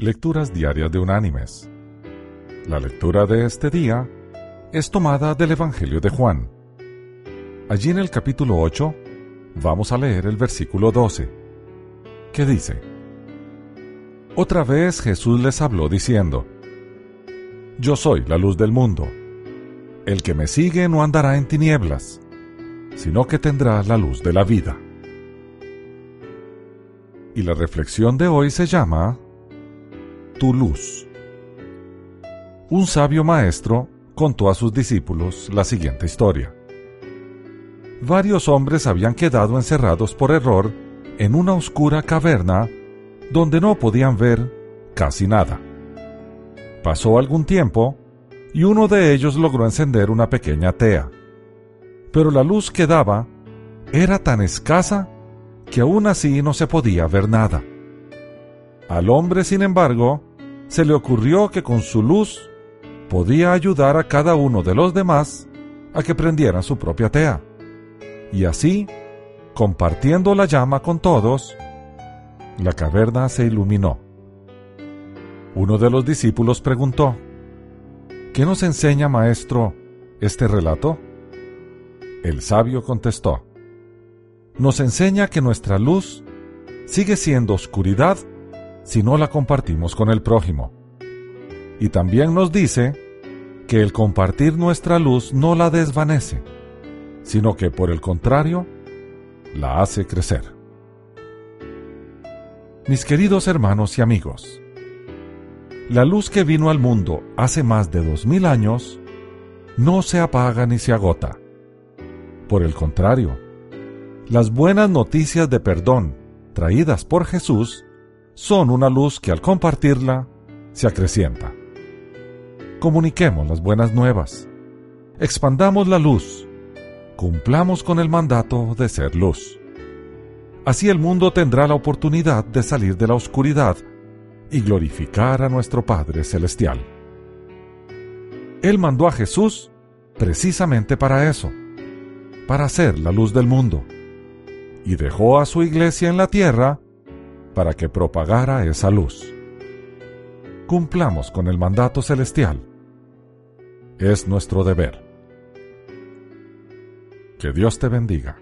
Lecturas Diarias de Unánimes. La lectura de este día es tomada del Evangelio de Juan. Allí en el capítulo 8 vamos a leer el versículo 12, que dice, Otra vez Jesús les habló diciendo, Yo soy la luz del mundo. El que me sigue no andará en tinieblas, sino que tendrá la luz de la vida. Y la reflexión de hoy se llama tu luz. Un sabio maestro contó a sus discípulos la siguiente historia. Varios hombres habían quedado encerrados por error en una oscura caverna donde no podían ver casi nada. Pasó algún tiempo y uno de ellos logró encender una pequeña tea. Pero la luz que daba era tan escasa que aún así no se podía ver nada. Al hombre, sin embargo, se le ocurrió que con su luz podía ayudar a cada uno de los demás a que prendieran su propia tea. Y así, compartiendo la llama con todos, la caverna se iluminó. Uno de los discípulos preguntó, ¿Qué nos enseña, maestro, este relato? El sabio contestó, nos enseña que nuestra luz sigue siendo oscuridad si no la compartimos con el prójimo. Y también nos dice que el compartir nuestra luz no la desvanece, sino que por el contrario, la hace crecer. Mis queridos hermanos y amigos, la luz que vino al mundo hace más de dos mil años no se apaga ni se agota. Por el contrario, las buenas noticias de perdón traídas por Jesús son una luz que al compartirla se acrecienta. Comuniquemos las buenas nuevas, expandamos la luz, cumplamos con el mandato de ser luz. Así el mundo tendrá la oportunidad de salir de la oscuridad y glorificar a nuestro Padre Celestial. Él mandó a Jesús precisamente para eso, para ser la luz del mundo, y dejó a su iglesia en la tierra para que propagara esa luz. Cumplamos con el mandato celestial. Es nuestro deber. Que Dios te bendiga.